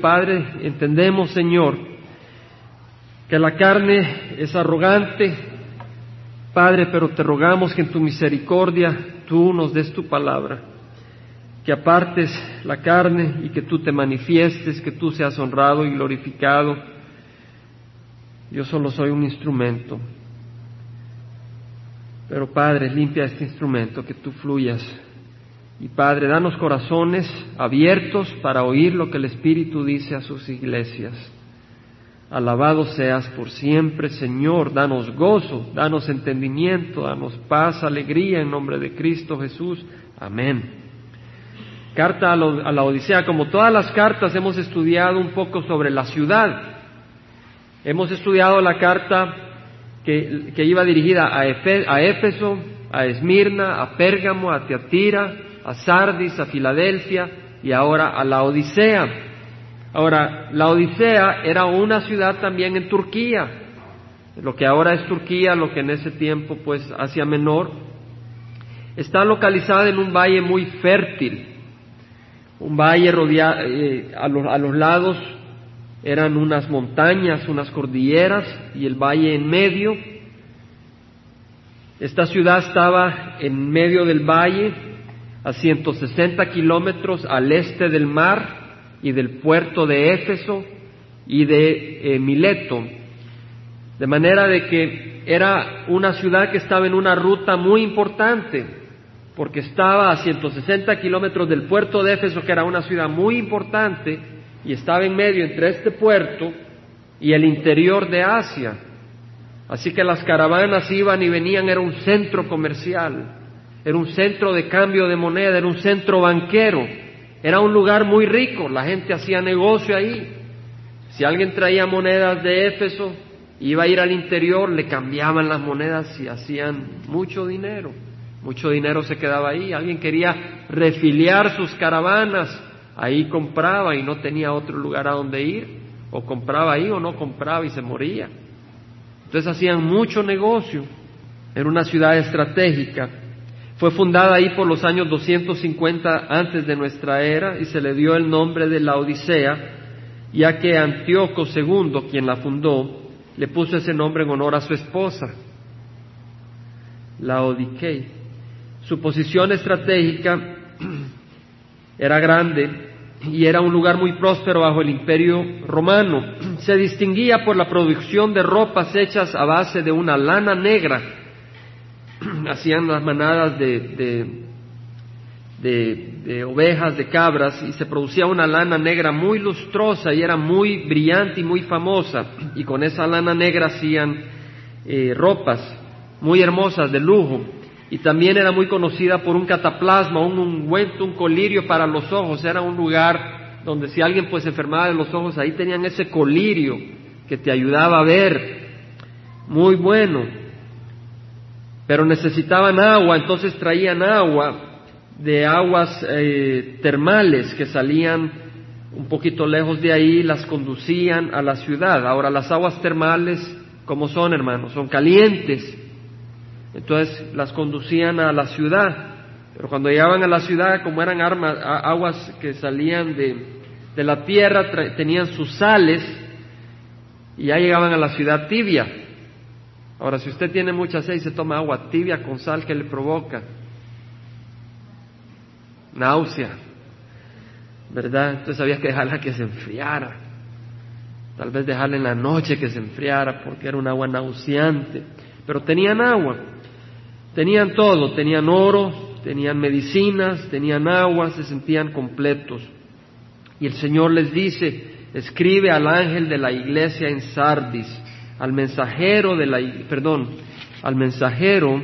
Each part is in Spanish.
Padre, entendemos, Señor, que la carne es arrogante, Padre, pero te rogamos que en tu misericordia tú nos des tu palabra, que apartes la carne y que tú te manifiestes, que tú seas honrado y glorificado. Yo solo soy un instrumento, pero Padre, limpia este instrumento, que tú fluyas y Padre, danos corazones abiertos para oír lo que el Espíritu dice a sus iglesias. Alabado seas por siempre, Señor. Danos gozo, danos entendimiento, danos paz, alegría en nombre de Cristo Jesús. Amén. Carta a, la Odisea. Como todas las cartas, hemos estudiado un poco sobre la ciudad. Hemos estudiado la carta que, iba dirigida a, a Éfeso, a Esmirna, a Pérgamo, a Teatira, a Sardis, a Filadelfia y ahora a la Odisea. Ahora, la Odisea era una ciudad también en Turquía, lo que ahora es Turquía, lo que en ese tiempo pues Asia Menor. Está localizada en un valle muy fértil, un valle rodeado, eh, a, los, a los lados eran unas montañas, unas cordilleras y el valle en medio. Esta ciudad estaba en medio del valle, a 160 kilómetros al este del mar y del puerto de Éfeso y de eh, Mileto. De manera de que era una ciudad que estaba en una ruta muy importante, porque estaba a 160 kilómetros del puerto de Éfeso, que era una ciudad muy importante, y estaba en medio entre este puerto y el interior de Asia. Así que las caravanas iban y venían, era un centro comercial era un centro de cambio de moneda, era un centro banquero, era un lugar muy rico, la gente hacía negocio ahí. Si alguien traía monedas de Éfeso, iba a ir al interior, le cambiaban las monedas y hacían mucho dinero. Mucho dinero se quedaba ahí. Alguien quería refiliar sus caravanas, ahí compraba y no tenía otro lugar a donde ir. O compraba ahí o no compraba y se moría. Entonces hacían mucho negocio. Era una ciudad estratégica. Fue fundada ahí por los años 250 antes de nuestra era y se le dio el nombre de la Odisea, ya que Antíoco II, quien la fundó, le puso ese nombre en honor a su esposa, la. Su posición estratégica era grande y era un lugar muy próspero bajo el imperio romano. Se distinguía por la producción de ropas hechas a base de una lana negra hacían las manadas de, de, ovejas, de cabras, y se producía una lana negra muy lustrosa y era muy brillante y muy famosa. Y con esa lana negra hacían eh, ropas muy hermosas, de lujo. Y también era muy conocida por un cataplasma, un ungüento, un colirio para los ojos. Era un lugar donde si alguien pues enfermaba de los ojos, ahí tenían ese colirio que te ayudaba a ver. Muy bueno pero necesitaban agua, entonces traían agua de aguas eh, termales que salían un poquito lejos de ahí, las conducían a la ciudad. Ahora las aguas termales, ¿cómo son hermanos? Son calientes, entonces las conducían a la ciudad. Pero cuando llegaban a la ciudad, como eran aguas que salían de, de la tierra, tenían sus sales y ya llegaban a la ciudad tibia. Ahora, si usted tiene mucha sed y se toma agua tibia con sal, ¿qué le provoca? Náusea. ¿Verdad? Entonces había que dejarla que se enfriara. Tal vez dejarla en la noche que se enfriara porque era un agua nauseante. Pero tenían agua. Tenían todo. Tenían oro, tenían medicinas, tenían agua, se sentían completos. Y el Señor les dice, escribe al ángel de la iglesia en Sardis al mensajero de la, perdón, al mensajero,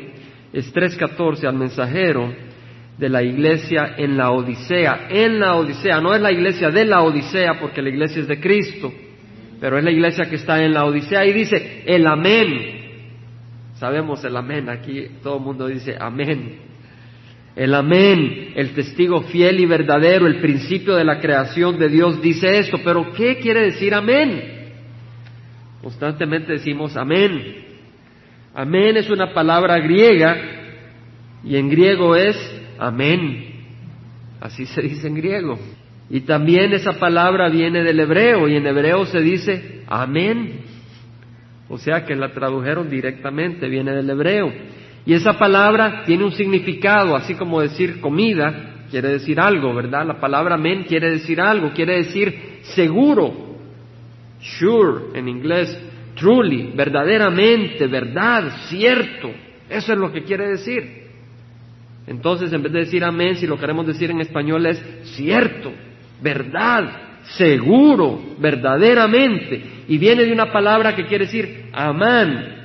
es 3.14, al mensajero de la iglesia en la Odisea, en la Odisea, no es la iglesia de la Odisea porque la iglesia es de Cristo, pero es la iglesia que está en la Odisea y dice el amén. Sabemos el amén, aquí todo el mundo dice amén. El amén, el testigo fiel y verdadero, el principio de la creación de Dios dice esto, pero ¿qué quiere decir amén? Constantemente decimos amén. Amén es una palabra griega y en griego es amén. Así se dice en griego. Y también esa palabra viene del hebreo y en hebreo se dice amén. O sea que la tradujeron directamente, viene del hebreo. Y esa palabra tiene un significado, así como decir comida, quiere decir algo, ¿verdad? La palabra amén quiere decir algo, quiere decir seguro, sure en inglés, truly, verdaderamente, verdad, cierto. Eso es lo que quiere decir. Entonces, en vez de decir amén, si lo queremos decir en español es cierto, verdad, seguro, verdaderamente. Y viene de una palabra que quiere decir amán.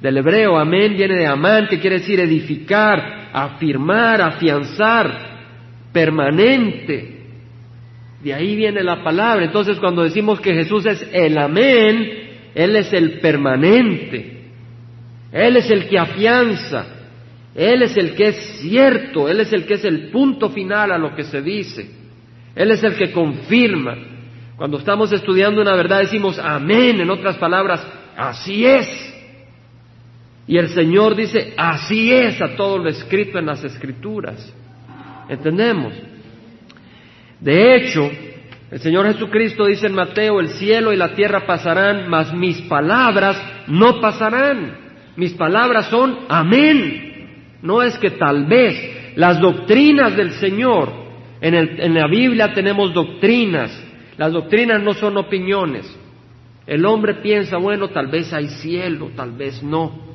Del hebreo, amén viene de amán, que quiere decir edificar, afirmar, afianzar, permanente. De ahí viene la palabra. Entonces, cuando decimos que Jesús es el amén, Él es el permanente. Él es el que afianza. Él es el que es cierto. Él es el que es el punto final a lo que se dice. Él es el que confirma. Cuando estamos estudiando una verdad decimos amén. En otras palabras, así es. Y el Señor dice, así es a todo lo escrito en las escrituras. ¿Entendemos? De hecho, el Señor Jesucristo dice en Mateo, el cielo y la tierra pasarán, mas mis palabras no pasarán. Mis palabras son amén. No es que tal vez las doctrinas del Señor, en, en la Biblia tenemos doctrinas, las doctrinas no son opiniones. El hombre piensa, bueno, tal vez hay cielo, tal vez no.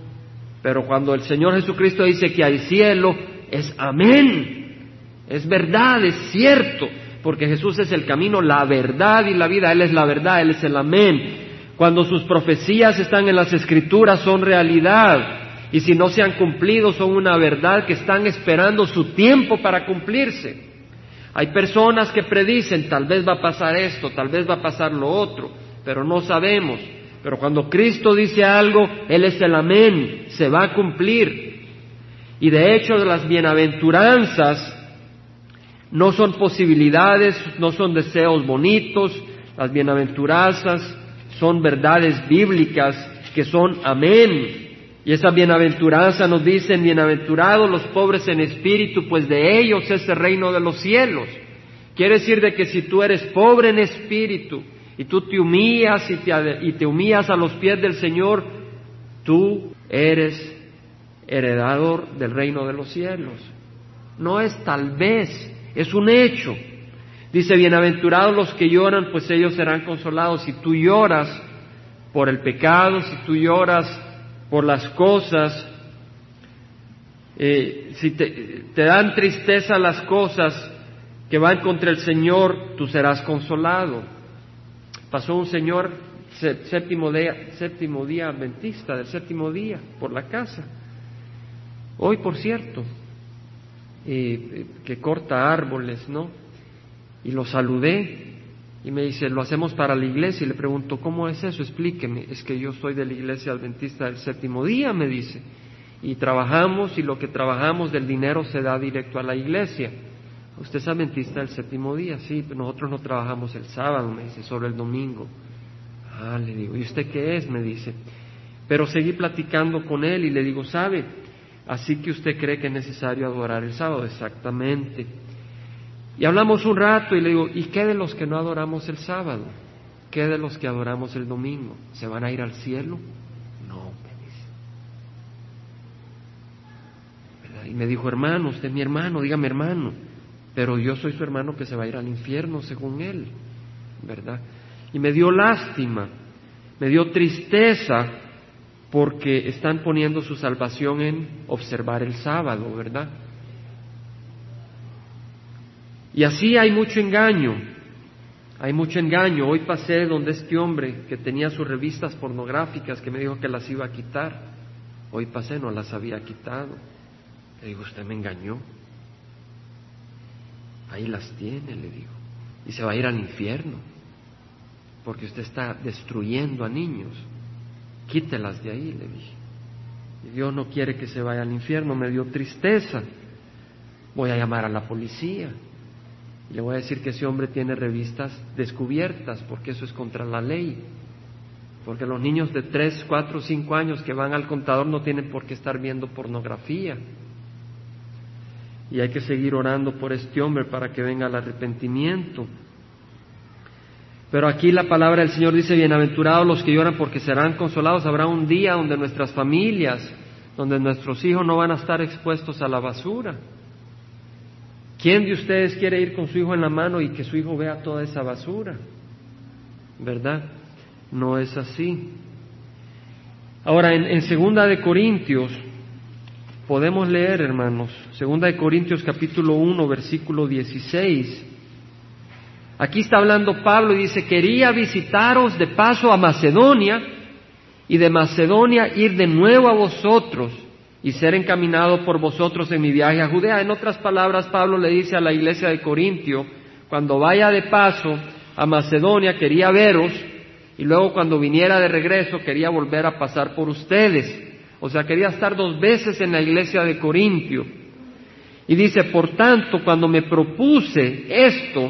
Pero cuando el Señor Jesucristo dice que hay cielo, es amén. Es verdad, es cierto porque Jesús es el camino, la verdad y la vida. Él es la verdad, Él es el amén. Cuando sus profecías están en las escrituras son realidad. Y si no se han cumplido son una verdad que están esperando su tiempo para cumplirse. Hay personas que predicen, tal vez va a pasar esto, tal vez va a pasar lo otro, pero no sabemos. Pero cuando Cristo dice algo, Él es el amén, se va a cumplir. Y de hecho las bienaventuranzas no son posibilidades, no son deseos bonitos, las bienaventuranzas son verdades bíblicas que son amén. Y esa bienaventuranza nos dicen, bienaventurados los pobres en espíritu, pues de ellos es el reino de los cielos. Quiere decir de que si tú eres pobre en espíritu y tú te humillas y te, y te humillas a los pies del Señor, tú eres heredador del reino de los cielos. No es tal vez, es un hecho. Dice, bienaventurados los que lloran, pues ellos serán consolados. Si tú lloras por el pecado, si tú lloras por las cosas, eh, si te, dan tristeza las cosas que van contra el Señor, tú serás consolado. Pasó un señor séptimo séptimo día adventista, del séptimo día, por la casa. Hoy, por cierto, que corta árboles, ¿no? Y lo saludé y me dice, lo hacemos para la iglesia. Y le pregunto, ¿cómo es eso? Explíqueme. Es que yo soy de la iglesia adventista del séptimo día, me dice. Y trabajamos y lo que trabajamos del dinero se da directo a la iglesia. ¿Usted es adventista del séptimo día? Sí, pero nosotros no trabajamos el sábado, me dice, sobre el domingo. Ah, le digo, ¿y usted qué es? Me dice. Pero seguí platicando con él y le digo, ¿sabe? Así que usted cree que es necesario adorar el sábado, exactamente. Y hablamos un rato y le digo, ¿y qué de los que no adoramos el sábado? ¿Qué de los que adoramos el domingo? ¿Se van a ir al cielo? No, me dice. Y me dijo, hermano, usted es mi hermano, dígame hermano, pero yo soy su hermano que se va a ir al infierno según él, ¿verdad? Y me dio lástima, me dio tristeza porque están poniendo su salvación en observar el sábado, ¿verdad? Y así hay mucho engaño, hay mucho engaño. Hoy pasé donde este hombre que tenía sus revistas pornográficas que me dijo que las iba a quitar, hoy pasé, no las había quitado. Le digo, usted me engañó. Ahí las tiene, le digo. Y se va a ir al infierno, porque usted está destruyendo a niños quítelas de ahí, le dije. Y Dios no quiere que se vaya al infierno, me dio tristeza. Voy a llamar a la policía. Y le voy a decir que ese hombre tiene revistas descubiertas, porque eso es contra la ley. Porque los niños de tres, cuatro, cinco años que van al contador no tienen por qué estar viendo pornografía. Y hay que seguir orando por este hombre para que venga el arrepentimiento. Pero aquí la palabra del Señor dice, bienaventurados los que lloran porque serán consolados. Habrá un día donde nuestras familias, donde nuestros hijos no van a estar expuestos a la basura. ¿Quién de ustedes quiere ir con su hijo en la mano y que su hijo vea toda esa basura? ¿Verdad? No es así. Ahora, en, Segunda de Corintios, podemos leer, hermanos, Segunda de Corintios capítulo 1, versículo 16. Aquí está hablando Pablo y dice, quería visitaros de paso a Macedonia y de Macedonia ir de nuevo a vosotros y ser encaminado por vosotros en mi viaje a Judea. En otras palabras, Pablo le dice a la iglesia de Corintio, cuando vaya de paso a Macedonia quería veros y luego cuando viniera de regreso quería volver a pasar por ustedes. O sea, quería estar dos veces en la iglesia de Corintio. Y dice, por tanto, cuando me propuse esto,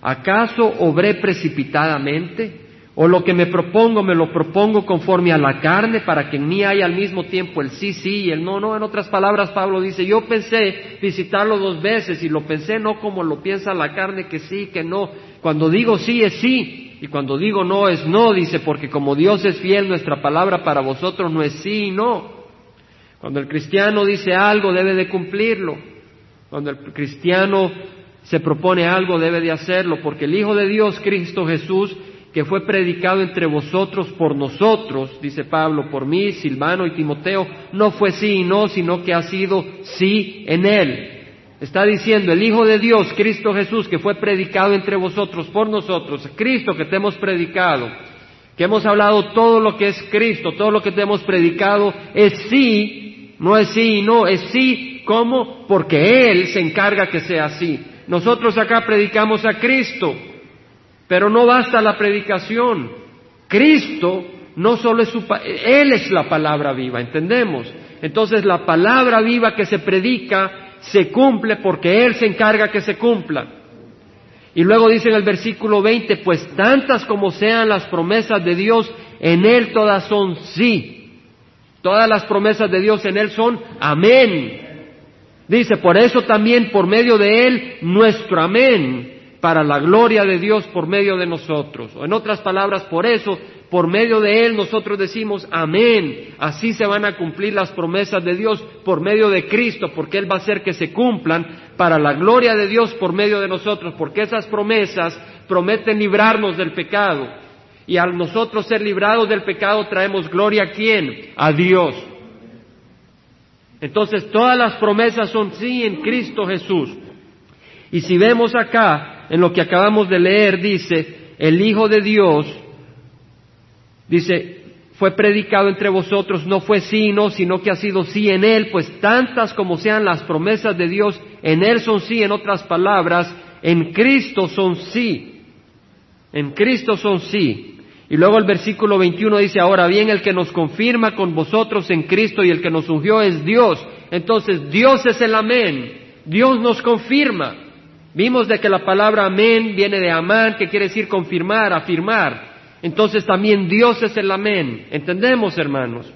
¿acaso obré precipitadamente? ¿O lo que me propongo me lo propongo conforme a la carne para que en mí haya al mismo tiempo el sí, sí y el no, no? En otras palabras, Pablo dice, yo pensé visitarlo dos veces y lo pensé no como lo piensa la carne, que sí, que no. Cuando digo sí es sí y cuando digo no es no, dice, porque como Dios es fiel, nuestra palabra para vosotros no es sí y no. Cuando el cristiano dice algo, debe de cumplirlo. Cuando el cristiano se propone algo, debe de hacerlo, porque el Hijo de Dios, Cristo Jesús, que fue predicado entre vosotros por nosotros, dice Pablo, por mí, Silvano y Timoteo, no fue sí y no, sino que ha sido sí en él. Está diciendo el Hijo de Dios, Cristo Jesús, que fue predicado entre vosotros por nosotros, Cristo que te hemos predicado, que hemos hablado todo lo que es Cristo, todo lo que te hemos predicado es sí, no es sí y no, es sí, ¿cómo? Porque Él se encarga que sea así. Nosotros acá predicamos a Cristo, pero no basta la predicación. Cristo no solo es su, Él es la palabra viva, ¿entendemos? Entonces la palabra viva que se predica se cumple porque Él se encarga que se cumpla. Y luego dice en el versículo 20, pues tantas como sean las promesas de Dios, en Él todas son sí. Todas las promesas de Dios en Él son amén. Dice, por eso también por medio de Él, nuestro amén para la gloria de Dios por medio de nosotros. O en otras palabras, por eso, por medio de Él nosotros decimos amén. Así se van a cumplir las promesas de Dios por medio de Cristo, porque Él va a hacer que se cumplan para la gloria de Dios por medio de nosotros, porque esas promesas prometen librarnos del pecado. Y al nosotros ser librados del pecado traemos gloria a quién? A Dios. Entonces todas las promesas son sí en Cristo Jesús. Y si vemos acá, en lo que acabamos de leer dice, el Hijo de Dios, dice, fue predicado entre vosotros, no fue sí no, sino que ha sido sí en Él, pues tantas como sean las promesas de Dios, en Él son sí, en otras palabras, en Cristo son sí, en Cristo son sí. Y luego el versículo 21 dice, ahora bien, el que nos confirma con vosotros en Cristo y el que nos ungió es Dios. Entonces, Dios es el amén, Dios nos confirma. Vimos de que la palabra amén viene de amán, que quiere decir confirmar, afirmar. Entonces también Dios es el amén. ¿Entendemos, hermanos?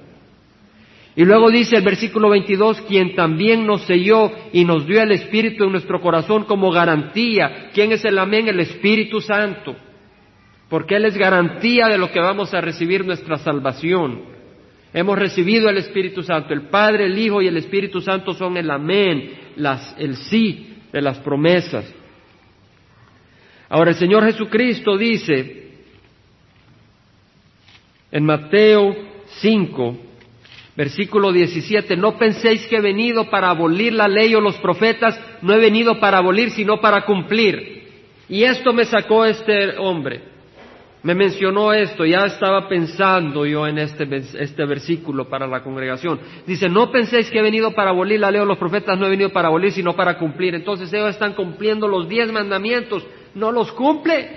Y luego dice el versículo 22, quien también nos selló y nos dio el Espíritu en nuestro corazón como garantía. ¿Quién es el amén? El Espíritu Santo. Porque Él es garantía de lo que vamos a recibir nuestra salvación. Hemos recibido el Espíritu Santo. El Padre, el Hijo y el Espíritu Santo son el amén, las, el sí de las promesas. Ahora el Señor Jesucristo dice en Mateo 5, versículo 17, no penséis que he venido para abolir la ley o los profetas, no he venido para abolir, sino para cumplir. Y esto me sacó este hombre me mencionó esto, ya estaba pensando yo en este, este, versículo para la congregación. Dice, no penséis que he venido para abolir la ley o los profetas, no he venido para abolir, sino para cumplir. Entonces ellos están cumpliendo los diez mandamientos, no los cumple.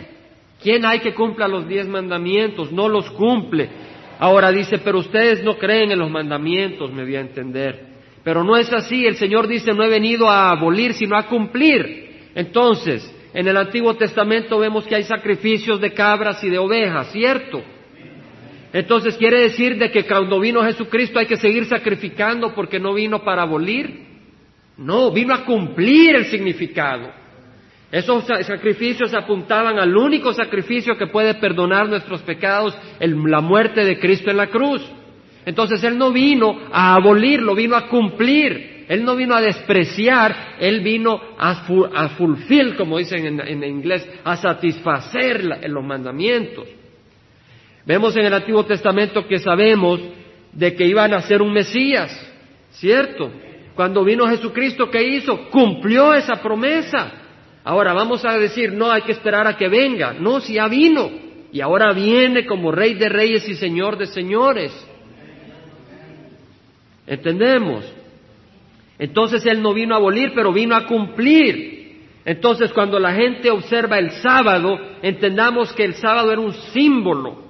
¿Quién hay que cumpla los diez mandamientos? No los cumple. Ahora dice, pero ustedes no creen en los mandamientos, me voy a entender. Pero no es así, el Señor dice, no he venido a abolir, sino a cumplir. Entonces, en el Antiguo Testamento vemos que hay sacrificios de cabras y de ovejas, ¿cierto? Entonces quiere decir de que cuando vino Jesucristo hay que seguir sacrificando porque no vino para abolir. No, vino a cumplir el significado. Esos sacrificios apuntaban al único sacrificio que puede perdonar nuestros pecados, la muerte de Cristo en la cruz. Entonces Él no vino a abolirlo, vino a cumplir. Él no vino a despreciar, Él vino a, fulfill, como dicen en, inglés, a satisfacer los mandamientos. Vemos en el Antiguo Testamento que sabemos de que iban a ser un Mesías, ¿cierto? Cuando vino Jesucristo, ¿qué hizo? Cumplió esa promesa. Ahora vamos a decir, no hay que esperar a que venga. No, si ya vino. Y ahora viene como Rey de Reyes y Señor de Señores. ¿Entendemos? Entonces Él no vino a abolir, pero vino a cumplir. Entonces cuando la gente observa el sábado, entendamos que el sábado era un símbolo.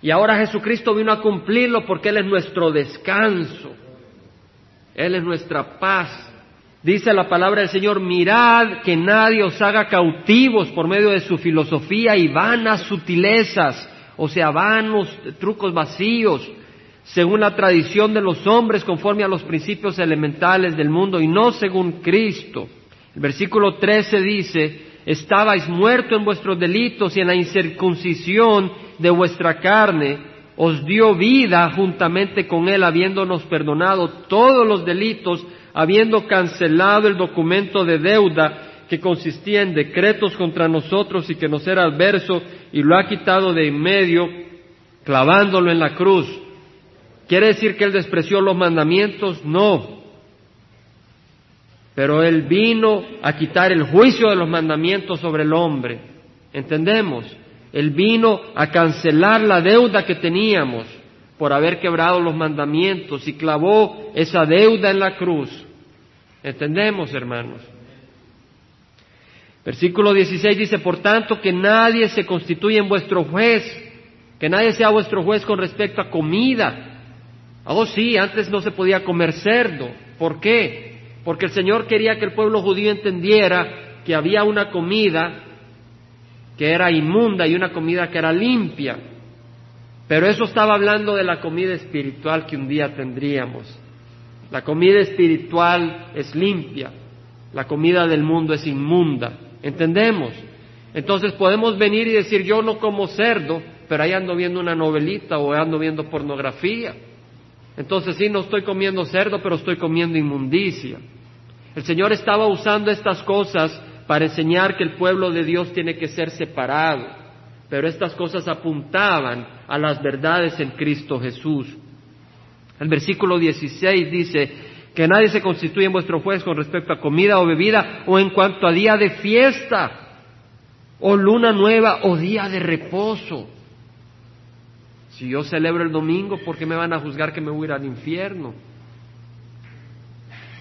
Y ahora Jesucristo vino a cumplirlo porque Él es nuestro descanso. Él es nuestra paz. Dice la palabra del Señor, mirad que nadie os haga cautivos por medio de su filosofía y vanas sutilezas, o sea, vanos trucos vacíos, según la tradición de los hombres, conforme a los principios elementales del mundo y no según Cristo. El versículo 13 dice, estabais muertos en vuestros delitos y en la incircuncisión de vuestra carne, os dio vida juntamente con Él, habiéndonos perdonado todos los delitos, habiendo cancelado el documento de deuda que consistía en decretos contra nosotros y que nos era adverso, y lo ha quitado de en medio, clavándolo en la cruz. ¿Quiere decir que Él despreció los mandamientos? No. Pero Él vino a quitar el juicio de los mandamientos sobre el hombre. ¿Entendemos? Él vino a cancelar la deuda que teníamos por haber quebrado los mandamientos y clavó esa deuda en la cruz. ¿Entendemos, hermanos? Versículo 16 dice, por tanto, que nadie se constituya en vuestro juez, que nadie sea vuestro juez con respecto a comida. Oh sí, antes no se podía comer cerdo. ¿Por qué? Porque el Señor quería que el pueblo judío entendiera que había una comida que era inmunda y una comida que era limpia. Pero eso estaba hablando de la comida espiritual que un día tendríamos. La comida espiritual es limpia, la comida del mundo es inmunda. ¿Entendemos? Entonces podemos venir y decir, yo no como cerdo, pero ahí ando viendo una novelita o ando viendo pornografía. Entonces sí, no estoy comiendo cerdo, pero estoy comiendo inmundicia. El Señor estaba usando estas cosas para enseñar que el pueblo de Dios tiene que ser separado. Pero estas cosas apuntaban a las verdades en Cristo Jesús. El versículo 16 dice que nadie se constituye en vuestro juez con respecto a comida o bebida o en cuanto a día de fiesta o luna nueva o día de reposo. Si yo celebro el domingo, ¿por qué me van a juzgar que me voy a ir al infierno?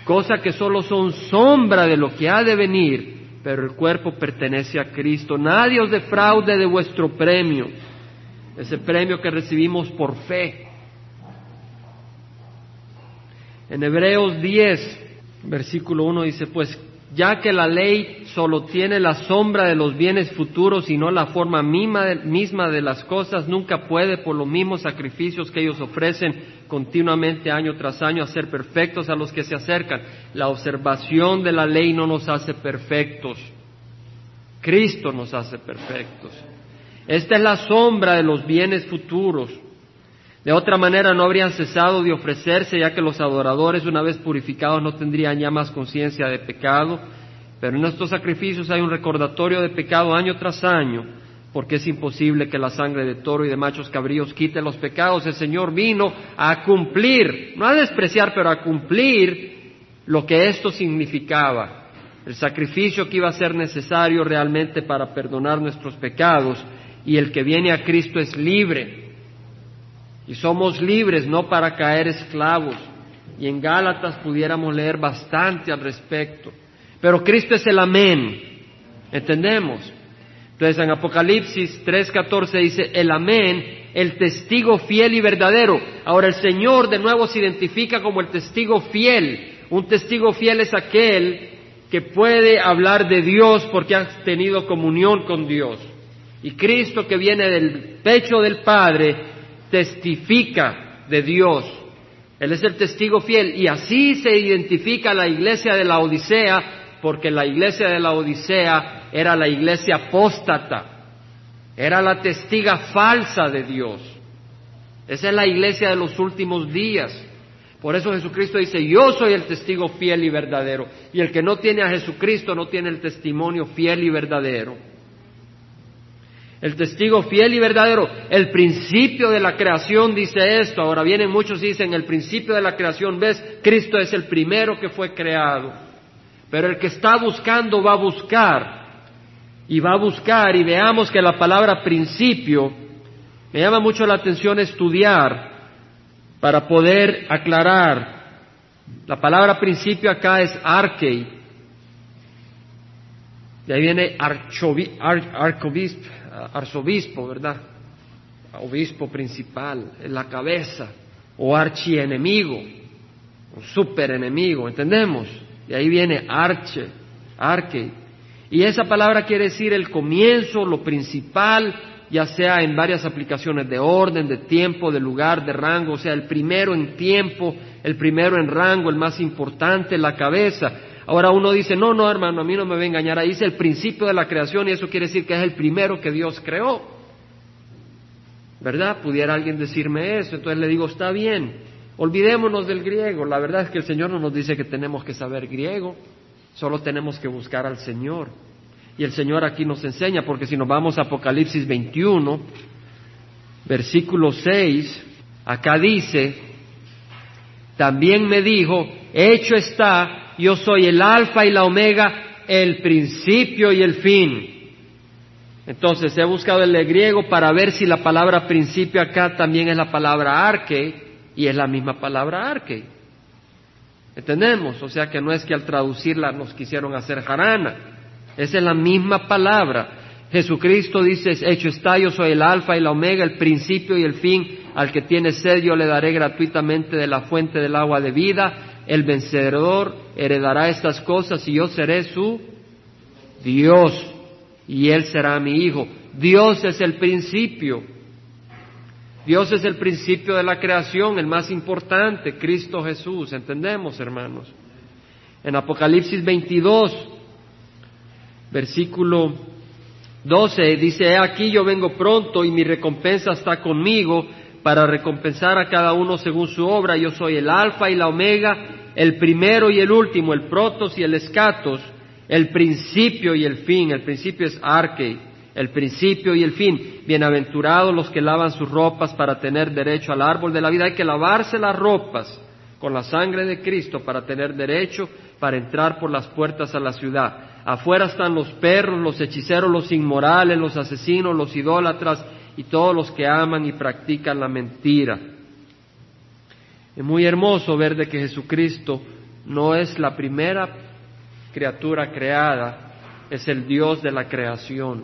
Cosa que solo son sombra de lo que ha de venir, pero el cuerpo pertenece a Cristo. Nadie os defraude de vuestro premio, ese premio que recibimos por fe. En Hebreos 10, versículo 1 dice, pues ya que la ley solo tiene la sombra de los bienes futuros y no la forma misma de, las cosas, nunca puede, por los mismos sacrificios que ellos ofrecen continuamente año tras año, hacer perfectos a los que se acercan. La observación de la ley no nos hace perfectos. Cristo nos hace perfectos. Esta es la sombra de los bienes futuros. De otra manera no habrían cesado de ofrecerse, ya que los adoradores, una vez purificados, no tendrían ya más conciencia de pecado. Pero en estos sacrificios hay un recordatorio de pecado año tras año, porque es imposible que la sangre de toro y de machos cabríos quite los pecados. El Señor vino a cumplir, no a despreciar, pero a cumplir lo que esto significaba. El sacrificio que iba a ser necesario realmente para perdonar nuestros pecados. Y el que viene a Cristo es libre y somos libres no para caer esclavos. Y en Gálatas pudiéramos leer bastante al respecto. Pero Cristo es el amén. ¿Entendemos? Entonces en Apocalipsis 3:14 dice, el amén, el testigo fiel y verdadero. Ahora el Señor de nuevo se identifica como el testigo fiel. Un testigo fiel es aquel que puede hablar de Dios porque ha tenido comunión con Dios. Y Cristo que viene del pecho del Padre testifica de Dios. Él es el testigo fiel y así se identifica la iglesia de la Odisea, porque la iglesia de la Odisea era la iglesia apóstata, era la testiga falsa de Dios. Esa es la iglesia de los últimos días. Por eso Jesucristo dice, yo soy el testigo fiel y verdadero. Y el que no tiene a Jesucristo no tiene el testimonio fiel y verdadero. El testigo fiel y verdadero, el principio de la creación dice esto. Ahora vienen muchos y dicen, el principio de la creación, ves, Cristo es el primero que fue creado. Pero el que está buscando va a buscar. Y va a buscar y veamos que la palabra principio me llama mucho la atención estudiar para poder aclarar. La palabra principio acá es archei. De ahí viene arzobispo, ¿verdad? Obispo principal, la cabeza, o archienemigo, o superenemigo, ¿entendemos? De ahí viene arche, arche. Y esa palabra quiere decir el comienzo, lo principal, ya sea en varias aplicaciones de orden, de tiempo, de lugar, de rango, o sea, el primero en tiempo, el primero en rango, el más importante, la cabeza. Ahora uno dice, no, no, hermano, a mí no me va a engañar, ahí es el principio de la creación y eso quiere decir que es el primero que Dios creó. ¿Verdad? Pudiera alguien decirme eso, entonces le digo, está bien, olvidémonos del griego, la verdad es que el Señor no nos dice que tenemos que saber griego, solo tenemos que buscar al Señor. Y el Señor aquí nos enseña, porque si nos vamos a Apocalipsis 21, versículo 6, acá dice, también me dijo, hecho está, yo soy el alfa y la omega, el principio y el fin. Entonces he buscado el griego para ver si la palabra principio acá también es la palabra arque y es la misma palabra arque. ¿Entendemos? O sea que no es que al traducirla nos quisieron hacer jarana. Esa es la misma palabra. Jesucristo dice, hecho está, yo soy el alfa y la omega, el principio y el fin. Al que tiene sed yo le daré gratuitamente de la fuente del agua de vida. El vencedor heredará estas cosas y yo seré su Dios y él será mi hijo. Dios es el principio. Dios es el principio de la creación, el más importante, Cristo Jesús. ¿Entendemos, hermanos? En Apocalipsis 22, versículo 12 dice, aquí yo vengo pronto y mi recompensa está conmigo para recompensar a cada uno según su obra. Yo soy el alfa y la omega, el primero y el último, el protos y el escatos, el principio y el fin. El principio es arque, el principio y el fin. Bienaventurados los que lavan sus ropas para tener derecho al árbol de la vida. Hay que lavarse las ropas con la sangre de Cristo para tener derecho para entrar por las puertas a la ciudad. Afuera están los perros, los hechiceros, los inmorales, los asesinos, los idólatras y todos los que aman y practican la mentira. Es muy hermoso ver de que Jesucristo no es la primera criatura creada, es el Dios de la creación.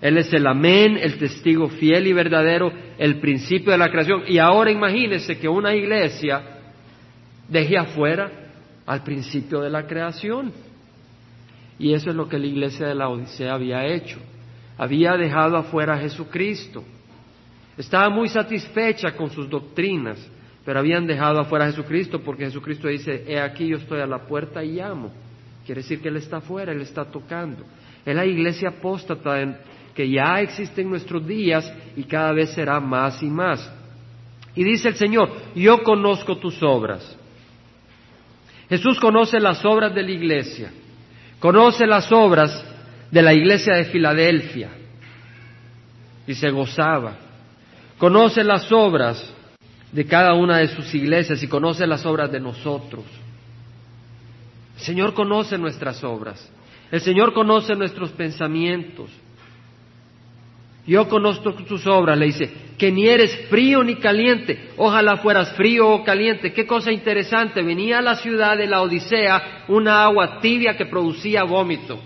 Él es el amén, el testigo fiel y verdadero, el principio de la creación. Y ahora imagínese que una iglesia deje afuera al principio de la creación. Y eso es lo que la iglesia de la Odisea había hecho. Había dejado afuera a Jesucristo. Estaba muy satisfecha con sus doctrinas, pero habían dejado afuera a Jesucristo porque Jesucristo dice, he aquí yo estoy a la puerta y llamo. Quiere decir que Él está afuera, Él está tocando. Es la iglesia apóstata que ya existe en nuestros días y cada vez será más y más. Y dice el Señor, yo conozco tus obras. Jesús conoce las obras de la iglesia. Conoce las obras de la iglesia de Filadelfia y se gozaba. Conoce las obras de cada una de sus iglesias y conoce las obras de nosotros. El Señor conoce nuestras obras. El Señor conoce nuestros pensamientos. Yo conozco tus obras, le dice, que ni eres frío ni caliente. Ojalá fueras frío o caliente. Qué cosa interesante. Venía a la ciudad de la Odisea una agua tibia que producía vómito.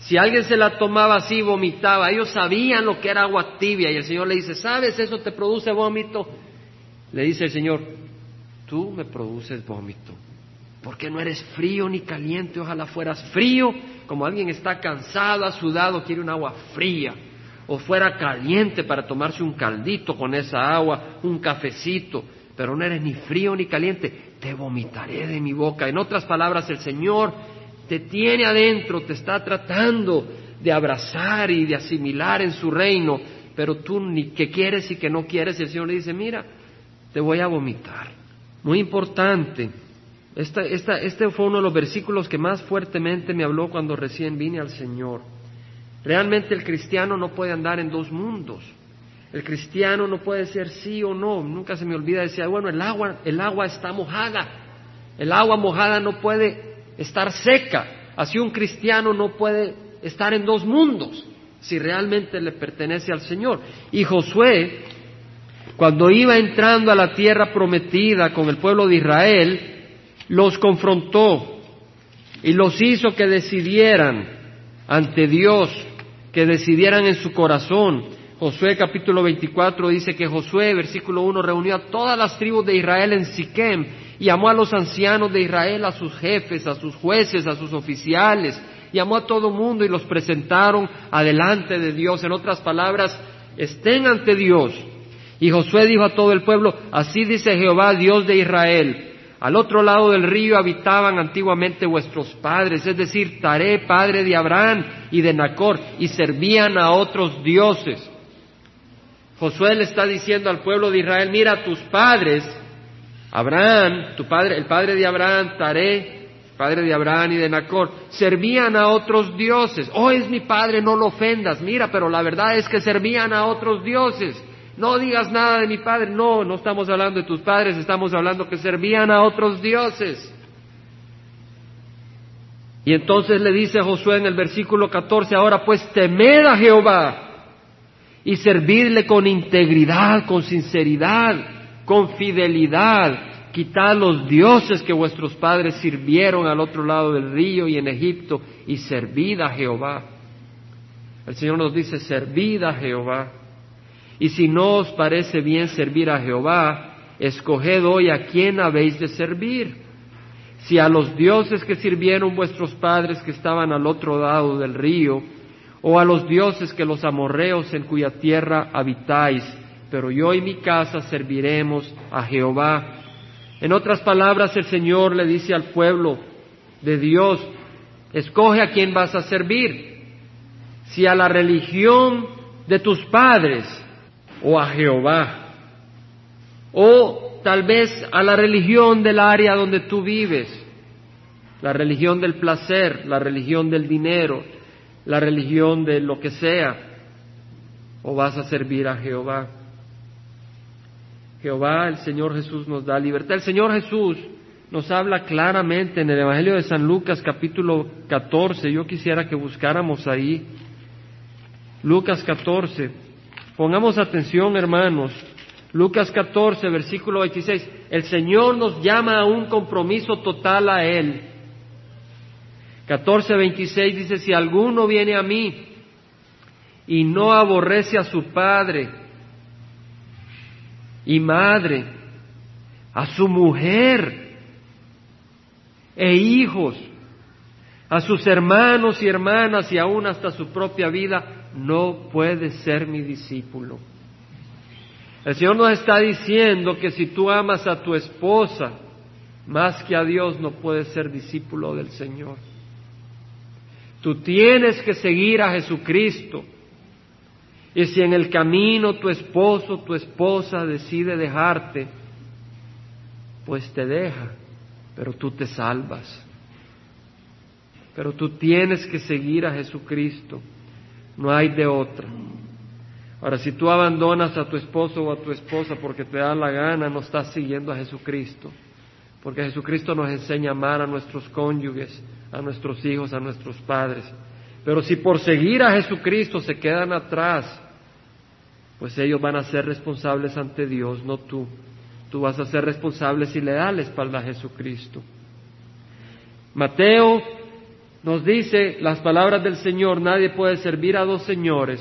Si alguien se la tomaba así, vomitaba. Ellos sabían lo que era agua tibia. Y el Señor le dice, ¿sabes? Eso te produce vómito. Le dice el Señor, tú me produces vómito. Porque no eres frío ni caliente. Ojalá fueras frío. Como alguien está cansado, sudado, quiere un agua fría o fuera caliente para tomarse un caldito con esa agua, un cafecito, pero no eres ni frío ni caliente, te vomitaré de mi boca. En otras palabras, el Señor te tiene adentro, te está tratando de abrazar y de asimilar en su reino, pero tú ni que quieres y que no quieres, el Señor le dice, mira, te voy a vomitar. Muy importante. este fue uno de los versículos que más fuertemente me habló cuando recién vine al Señor. Realmente el cristiano no puede andar en dos mundos. El cristiano no puede ser sí o no. Nunca se me olvida decir, bueno, el agua, el agua está mojada. El agua mojada no puede estar seca. Así un cristiano no puede estar en dos mundos si realmente le pertenece al Señor. Y Josué, cuando iba entrando a la tierra prometida con el pueblo de Israel, los confrontó y los hizo que decidieran ante Dios, que decidieran en su corazón Josué capítulo 24 dice que Josué, versículo 1, reunió a todas las tribus de Israel en Siquem y llamó a los ancianos de Israel, a sus jefes, a sus jueces, a sus oficiales, llamó a todo mundo y los presentaron adelante de Dios. En otras palabras, estén ante Dios. Y Josué dijo a todo el pueblo, así dice Jehová, Dios de Israel, al otro lado del río habitaban antiguamente vuestros padres, es decir, Taré, padre de Abraham y de Nacor, y servían a otros dioses. Josué le está diciendo al pueblo de Israel, mira, tus padres, Abraham, tu padre, el padre de Abraham, Taré, padre de Abraham y de Nacor, servían a otros dioses. Oh, es mi padre, no lo ofendas. Mira, pero la verdad es que servían a otros dioses. No digas nada de mi padre. No, no estamos hablando de tus padres, estamos hablando que servían a otros dioses. Y entonces le dice Josué en el versículo 14, ahora pues temed a Jehová y servirle con integridad, con sinceridad, con fidelidad. Quitad los dioses que vuestros padres sirvieron al otro lado del río y en Egipto y servid a Jehová. El Señor nos dice, servid a Jehová. Y si no os parece bien servir a Jehová, escoged hoy a quién habéis de servir. Si a los dioses que sirvieron vuestros padres que estaban al otro lado del río, o a los dioses que los amorreos en cuya tierra habitáis, pero yo y mi casa serviremos a Jehová. En otras palabras, el Señor le dice al pueblo de Dios, escoge a quién vas a servir, si a la religión de tus padres o a Jehová, o tal vez a la religión del área donde tú vives, la religión del placer, la religión del dinero, la religión de lo que sea, o vas a servir a Jehová. Jehová, el Señor Jesús nos da libertad. El Señor Jesús nos habla claramente en el Evangelio de San Lucas capítulo 14. Yo quisiera que buscáramos ahí. Lucas 14. Pongamos atención, hermanos. Lucas 14, versículo 26. El Señor nos llama a un compromiso total a Él. 14:26 dice, si alguno viene a mí y no aborrece a su padre y madre, a su mujer e hijos, a sus hermanos y hermanas y aún hasta su propia vida, no puede ser mi discípulo. El Señor nos está diciendo que si tú amas a tu esposa más que a Dios, no puedes ser discípulo del Señor. Tú tienes que seguir a Jesucristo. Y si en el camino tu esposo, tu esposa decide dejarte, pues te deja, pero tú te salvas. Pero tú tienes que seguir a Jesucristo. No hay de otra. Ahora, si tú abandonas a tu esposo o a tu esposa porque te da la gana, no estás siguiendo a Jesucristo. Porque Jesucristo nos enseña a amar a nuestros cónyuges, a nuestros hijos, a nuestros padres. Pero si por seguir a Jesucristo se quedan atrás, pues ellos van a ser responsables ante Dios, no tú. Tú vas a ser responsable si le das la espalda a Jesucristo. Mateo nos dice las palabras del Señor, nadie puede servir a dos señores,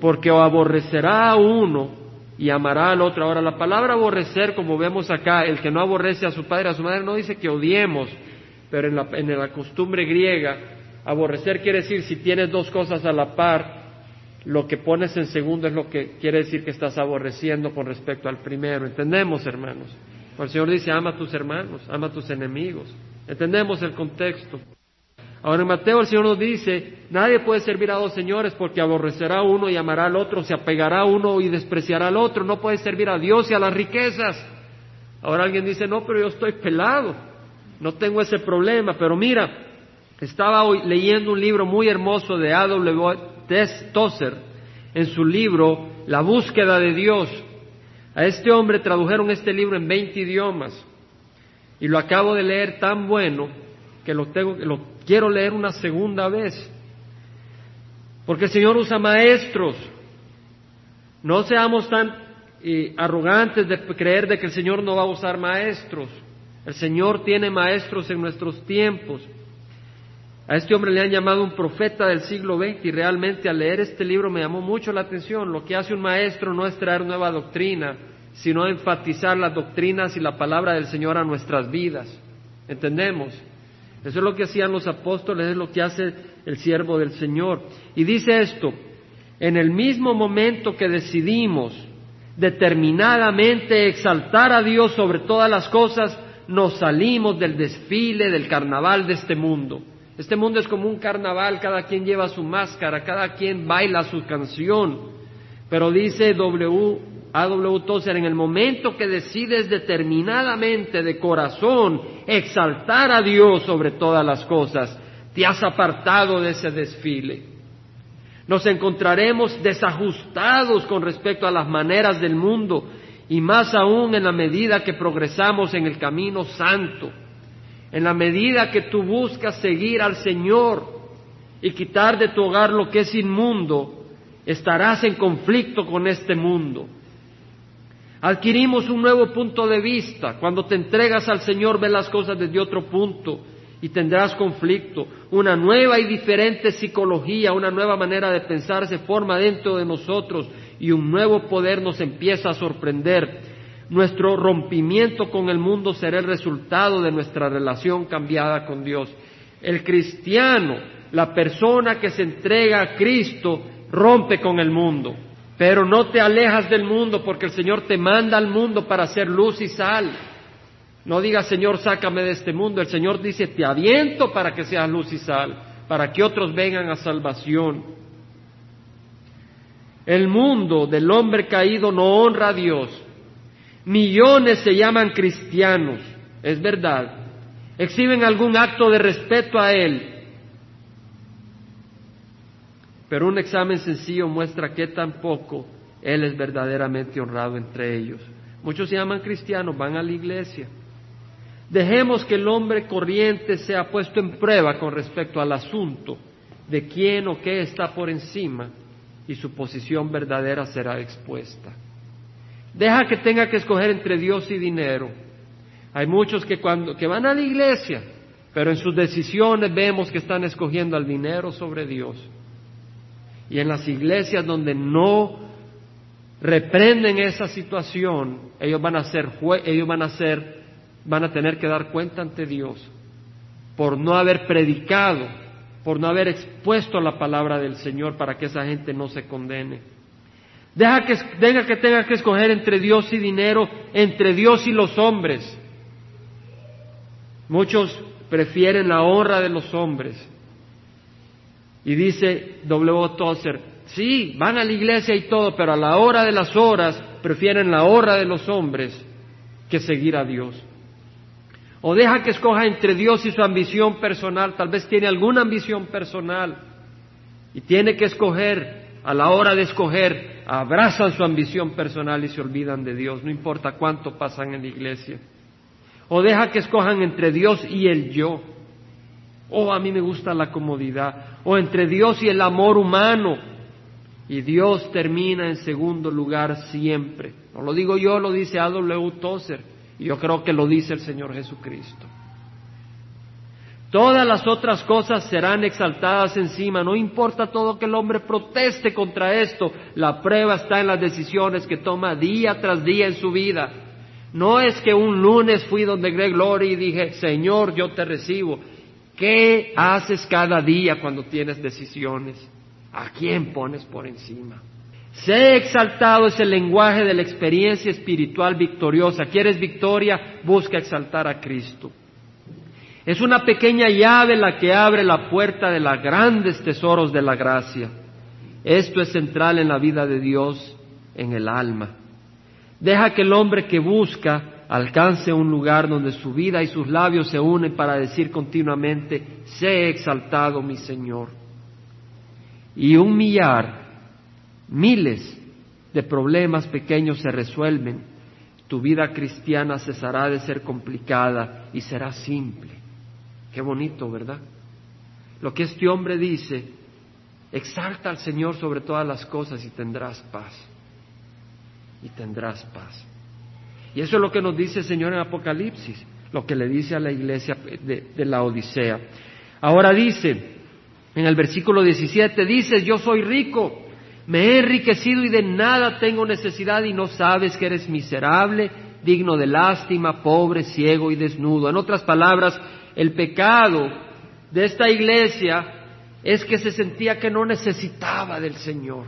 porque aborrecerá a uno y amará al otro. Ahora, la palabra aborrecer, como vemos acá, el que no aborrece a su padre, a su madre, no dice que odiemos, pero en la, en la costumbre griega, aborrecer quiere decir si tienes dos cosas a la par, lo que pones en segundo es lo que quiere decir que estás aborreciendo con respecto al primero. ¿Entendemos, hermanos? el Señor dice, ama a tus hermanos, ama a tus enemigos. ¿Entendemos el contexto? Ahora en Mateo el Señor nos dice, nadie puede servir a dos señores porque aborrecerá a uno y amará al otro, se apegará a uno y despreciará al otro, no puede servir a Dios y a las riquezas. Ahora alguien dice, no, pero yo estoy pelado, no tengo ese problema, pero mira, estaba hoy leyendo un libro muy hermoso de A.W. Tozer en su libro La búsqueda de Dios. A este hombre tradujeron este libro en 20 idiomas y lo acabo de leer tan bueno que lo, tengo, lo quiero leer una segunda vez. Porque el Señor usa maestros. No seamos tan eh, arrogantes de creer de que el Señor no va a usar maestros. El Señor tiene maestros en nuestros tiempos. A este hombre le han llamado un profeta del siglo XX y realmente al leer este libro me llamó mucho la atención. Lo que hace un maestro no es traer nueva doctrina, sino enfatizar las doctrinas y la palabra del Señor a nuestras vidas. ¿Entendemos? Eso es lo que hacían los apóstoles, es lo que hace el siervo del Señor. Y dice esto, en el mismo momento que decidimos determinadamente exaltar a Dios sobre todas las cosas, nos salimos del desfile, del carnaval de este mundo. Este mundo es como un carnaval, cada quien lleva su máscara, cada quien baila su canción. Pero dice W. A.W. Tozer, en el momento que decides determinadamente de corazón exaltar a Dios sobre todas las cosas, te has apartado de ese desfile. Nos encontraremos desajustados con respecto a las maneras del mundo y más aún en la medida que progresamos en el camino santo. En la medida que tú buscas seguir al Señor y quitar de tu hogar lo que es inmundo, estarás en conflicto con este mundo. Adquirimos un nuevo punto de vista. Cuando te entregas al Señor, ves las cosas desde otro punto y tendrás conflicto. Una nueva y diferente psicología, una nueva manera de pensar se forma dentro de nosotros y un nuevo poder nos empieza a sorprender. Nuestro rompimiento con el mundo será el resultado de nuestra relación cambiada con Dios. El cristiano, la persona que se entrega a Cristo, rompe con el mundo. Pero no te alejas del mundo porque el Señor te manda al mundo para hacer luz y sal. No digas, Señor, sácame de este mundo. El Señor dice, te aviento para que seas luz y sal, para que otros vengan a salvación. El mundo del hombre caído no honra a Dios. Millones se llaman cristianos, es verdad. Exhiben algún acto de respeto a Él. Pero un examen sencillo muestra que tampoco Él es verdaderamente honrado entre ellos. Muchos se llaman cristianos, van a la iglesia. Dejemos que el hombre corriente sea puesto en prueba con respecto al asunto de quién o qué está por encima y su posición verdadera será expuesta. Deja que tenga que escoger entre Dios y dinero. Hay muchos que cuando que van a la iglesia, pero en sus decisiones vemos que están escogiendo al dinero sobre Dios. Y en las iglesias donde no reprenden esa situación, ellos van a ser ellos van a ser van a tener que dar cuenta ante Dios por no haber predicado, por no haber expuesto la palabra del Señor para que esa gente no se condene. Deja que, tenga que tenga que escoger entre Dios y dinero, entre Dios y los hombres. Muchos prefieren la honra de los hombres. Y dice W. Tozer, sí, van a la iglesia y todo, pero a la hora de las horas prefieren la honra de los hombres que seguir a Dios. O deja que escoja entre Dios y su ambición personal. Tal vez tiene alguna ambición personal y tiene que escoger. A la hora de escoger, abrazan su ambición personal y se olvidan de Dios, no importa cuánto pasan en la iglesia. O deja que escojan entre Dios y el yo. Oh, a mí me gusta la comodidad. O entre Dios y el amor humano. Y Dios termina en segundo lugar siempre. No lo digo yo, lo dice A.W. Tozer. Y yo creo que lo dice el Señor Jesucristo. Todas las otras cosas serán exaltadas encima. No importa todo que el hombre proteste contra esto. La prueba está en las decisiones que toma día tras día en su vida. No es que un lunes fui donde Greg Glory y dije, Señor, yo te recibo. ¿Qué haces cada día cuando tienes decisiones? ¿A quién pones por encima? Sé exaltado es el lenguaje de la experiencia espiritual victoriosa. ¿Quieres victoria? Busca exaltar a Cristo. Es una pequeña llave la que abre la puerta de los grandes tesoros de la gracia. Esto es central en la vida de Dios, en el alma. Deja que el hombre que busca alcance un lugar donde su vida y sus labios se unen para decir continuamente, sé exaltado mi Señor. Y un millar, miles de problemas pequeños se resuelven. Tu vida cristiana cesará de ser complicada y será simple. Qué bonito, ¿verdad? Lo que este hombre dice, exalta al Señor sobre todas las cosas y tendrás paz. Y tendrás paz. Y eso es lo que nos dice el Señor en Apocalipsis, lo que le dice a la iglesia de, la Odisea. Ahora dice, en el versículo 17, dices, yo soy rico, me he enriquecido y de nada tengo necesidad y no sabes que eres miserable, digno de lástima, pobre, ciego y desnudo. En otras palabras, el pecado de esta iglesia es que se sentía que no necesitaba del Señor,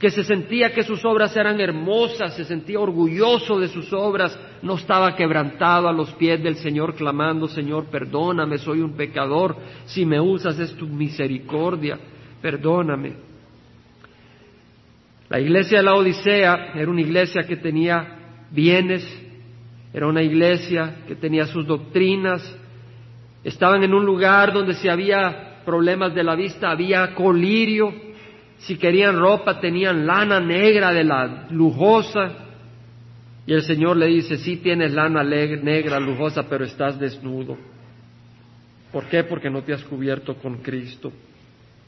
que se sentía que sus obras eran hermosas, se sentía orgulloso de sus obras, no estaba quebrantado a los pies del Señor clamando, Señor, perdóname, soy un pecador, si me usas es tu misericordia, perdóname. La iglesia de la Odisea era una iglesia que tenía bienes, era una iglesia que tenía sus doctrinas, estaban en un lugar donde si había problemas de la vista había colirio, si querían ropa tenían lana negra de la lujosa. Y el Señor le dice, sí tienes lana negra, lujosa, pero estás desnudo. ¿Por qué? Porque no te has cubierto con Cristo.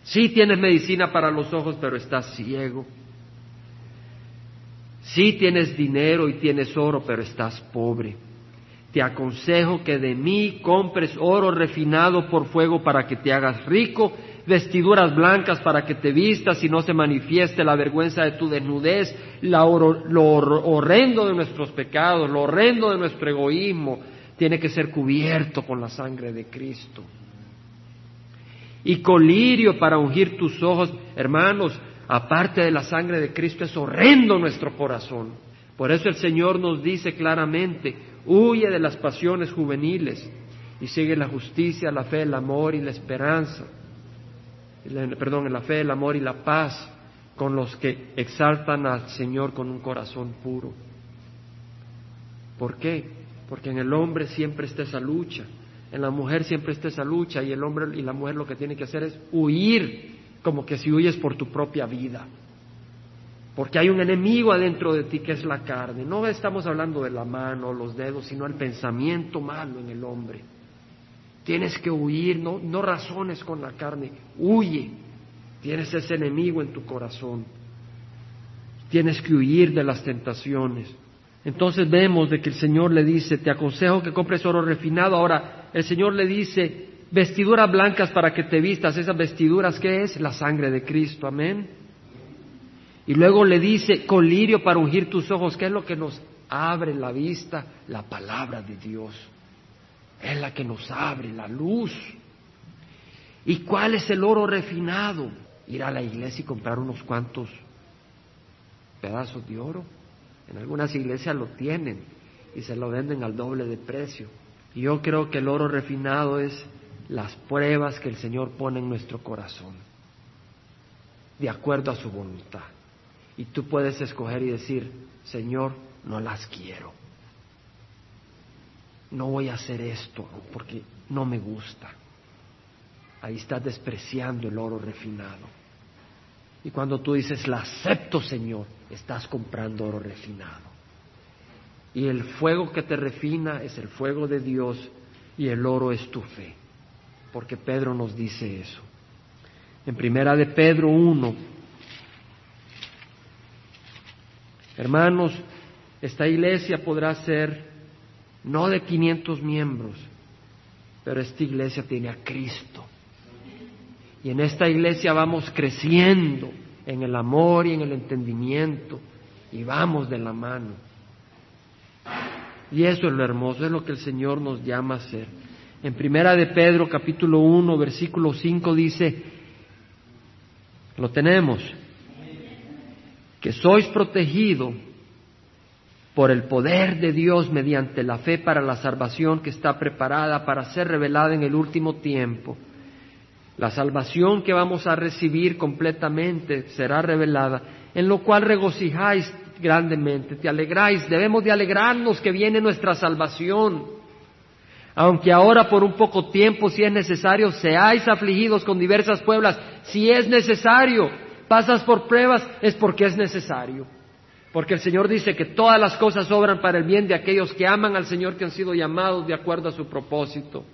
Sí tienes medicina para los ojos, pero estás ciego. Sí tienes dinero y tienes oro, pero estás pobre. Te aconsejo que de mí compres oro refinado por fuego para que te hagas rico, vestiduras blancas para que te vistas y no se manifieste la vergüenza de tu desnudez, lo horrendo de nuestros pecados, lo horrendo de nuestro egoísmo, tiene que ser cubierto con la sangre de Cristo. Y colirio para ungir tus ojos, hermanos, aparte de la sangre de Cristo, es horrendo nuestro corazón. Por eso el Señor nos dice claramente, huye de las pasiones juveniles y sigue la justicia, la fe, el amor y la esperanza. Perdón, la fe, el amor y la paz con los que exaltan al Señor con un corazón puro. ¿Por qué? Porque en el hombre siempre está esa lucha, en la mujer siempre está esa lucha y el hombre y la mujer lo que tienen que hacer es huir como que si huyes por tu propia vida. Porque hay un enemigo adentro de ti que es la carne. No estamos hablando de la mano, los dedos, sino el pensamiento malo en el hombre. Tienes que huir, no, no razones con la carne, huye. Tienes ese enemigo en tu corazón. Tienes que huir de las tentaciones. Entonces vemos de que el Señor le dice, te aconsejo que compres oro refinado. Ahora, el Señor le dice, vestiduras blancas para que te vistas. Esas vestiduras, ¿qué es? La sangre de Cristo, amén. Y luego le dice, colirio para ungir tus ojos, ¿qué es lo que nos abre la vista? La palabra de Dios. Es la que nos abre la luz. ¿Y cuál es el oro refinado? Ir a la iglesia y comprar unos cuantos pedazos de oro. En algunas iglesias lo tienen y se lo venden al doble de precio. Y yo creo que el oro refinado es las pruebas que el Señor pone en nuestro corazón, de acuerdo a su voluntad. Y tú puedes escoger y decir, Señor, no las quiero. No voy a hacer esto porque no me gusta. Ahí estás despreciando el oro refinado. Y cuando tú dices, la acepto, Señor, estás comprando oro refinado. Y el fuego que te refina es el fuego de Dios y el oro es tu fe porque Pedro nos dice eso. En primera de Pedro 1, hermanos, esta iglesia podrá ser no de 500 miembros, pero esta iglesia tiene a Cristo. Y en esta iglesia vamos creciendo en el amor y en el entendimiento y vamos de la mano. Y eso es lo hermoso, es lo que el Señor nos llama a hacer. En primera de Pedro capítulo 1 versículo 5 dice, Lo tenemos. Que sois protegido por el poder de Dios mediante la fe para la salvación que está preparada para ser revelada en el último tiempo. La salvación que vamos a recibir completamente será revelada, en lo cual regocijáis grandemente, te alegráis, debemos de alegrarnos que viene nuestra salvación. Aunque ahora por un poco tiempo, si es necesario, seáis afligidos con diversas pueblas, si es necesario, pasas por pruebas, es porque es necesario. Porque el Señor dice que todas las cosas obran para el bien de aquellos que aman al Señor, que han sido llamados de acuerdo a su propósito.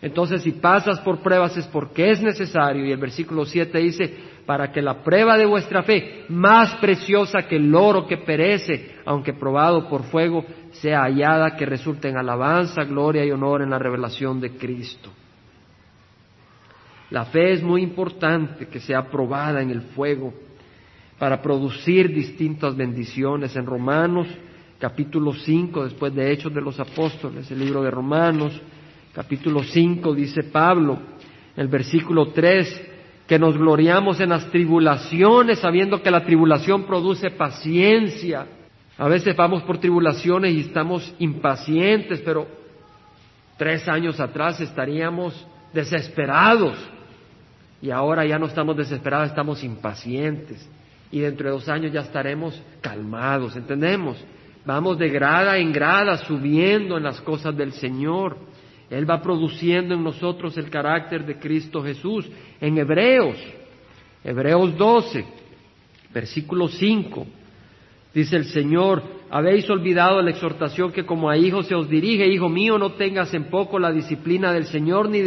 Entonces, si pasas por pruebas es porque es necesario. Y el versículo 7 dice, para que la prueba de vuestra fe, más preciosa que el oro que perece, aunque probado por fuego, sea hallada que resulte en alabanza, gloria y honor en la revelación de Cristo. La fe es muy importante que sea probada en el fuego para producir distintas bendiciones. En Romanos capítulo 5, después de Hechos de los Apóstoles, el libro de Romanos, capítulo 5, dice Pablo, el versículo 3, que nos gloriamos en las tribulaciones, sabiendo que la tribulación produce paciencia. A veces vamos por tribulaciones y estamos impacientes, pero tres años atrás estaríamos desesperados. Y ahora ya no estamos desesperados, estamos impacientes y dentro de dos años ya estaremos calmados, ¿entendemos? Vamos de grada en grada subiendo en las cosas del Señor. Él va produciendo en nosotros el carácter de Cristo Jesús. En Hebreos, Hebreos 12, versículo 5, dice el Señor, habéis olvidado la exhortación que como a hijos se os dirige, hijo mío, no tengas en poco la disciplina del Señor, ni,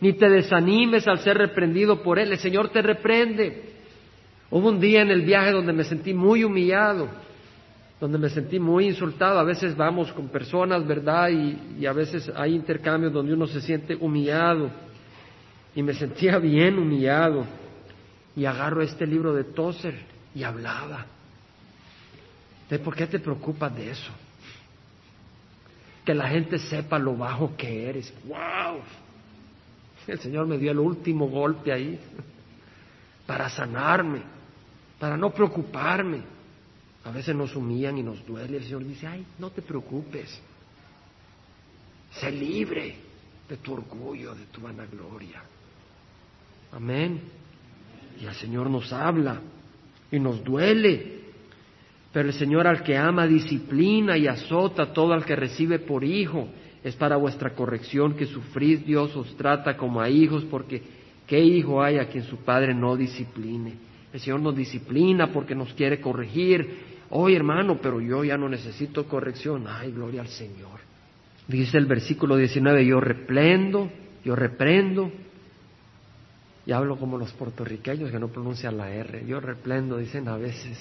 ni te desanimes al ser reprendido por Él. El Señor te reprende. Hubo un día en el viaje donde me sentí muy humillado, donde me sentí muy insultado. A veces vamos con personas, ¿verdad? Y, a veces hay intercambios donde uno se siente humillado. Y me sentía bien humillado. Y agarro este libro de Tozer y hablaba. ¿De por qué te preocupas de eso? Que la gente sepa lo bajo que eres. ¡Wow! El Señor me dio el último golpe ahí para sanarme para no preocuparme. A veces nos humillan y nos duele. El Señor dice, ay, no te preocupes. Sé libre de tu orgullo, de tu vanagloria. Amén. Y el Señor nos habla y nos duele. Pero el Señor al que ama disciplina y azota todo al que recibe por hijo. Es para vuestra corrección que sufrís. Dios os trata como a hijos porque ¿qué hijo hay a quien su padre no discipline? El Señor nos disciplina porque nos quiere corregir. Oye, hermano, pero yo ya no necesito corrección. Ay, gloria al Señor. Dice el versículo 19, yo reprendo, yo reprendo. Y hablo como los puertorriqueños que no pronuncian la R. Yo reprendo, dicen a veces.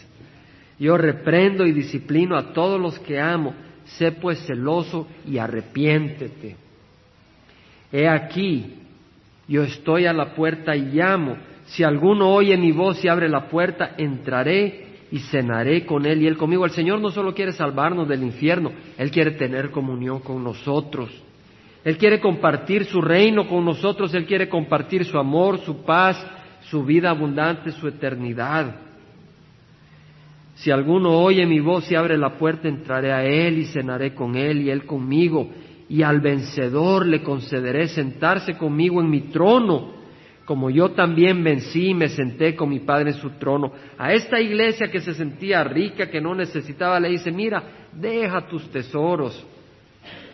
Yo reprendo y disciplino a todos los que amo. Sé pues celoso y arrepiéntete. He aquí, yo estoy a la puerta y llamo si alguno oye mi voz y abre la puerta, entraré y cenaré con él y él conmigo. El Señor no solo quiere salvarnos del infierno, Él quiere tener comunión con nosotros. Él quiere compartir su reino con nosotros, Él quiere compartir su amor, su paz, su vida abundante, su eternidad. Si alguno oye mi voz y abre la puerta, entraré a Él y cenaré con Él y Él conmigo. Y al vencedor le concederé sentarse conmigo en mi trono como yo también vencí y me senté con mi Padre en su trono. A esta iglesia que se sentía rica, que no necesitaba, le dice, mira, deja tus tesoros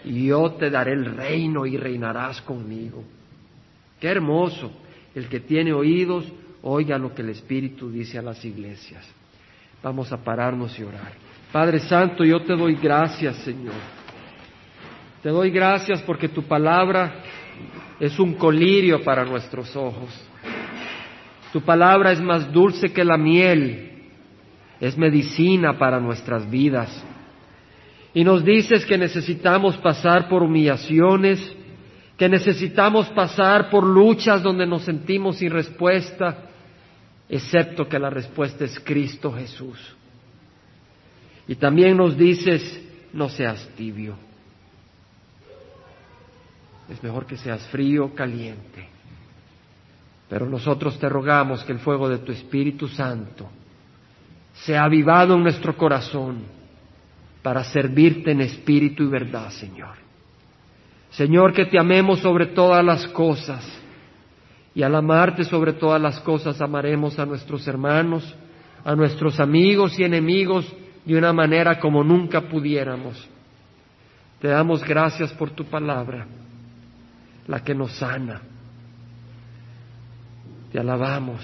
y yo te daré el reino y reinarás conmigo. Qué hermoso. El que tiene oídos, oiga lo que el Espíritu dice a las iglesias. Vamos a pararnos y orar. Padre Santo, yo te doy gracias, Señor. Te doy gracias porque tu palabra es un colirio para nuestros ojos. Tu palabra es más dulce que la miel, es medicina para nuestras vidas. Y nos dices que necesitamos pasar por humillaciones, que necesitamos pasar por luchas donde nos sentimos sin respuesta, excepto que la respuesta es Cristo Jesús. Y también nos dices, no seas tibio es mejor que seas frío o caliente. Pero nosotros te rogamos que el fuego de tu Espíritu Santo sea avivado en nuestro corazón para servirte en espíritu y verdad, Señor. Señor, que te amemos sobre todas las cosas y al amarte sobre todas las cosas amaremos a nuestros hermanos, a nuestros amigos y enemigos de una manera como nunca pudiéramos. Te damos gracias por tu palabra, la que nos sana. Te alabamos.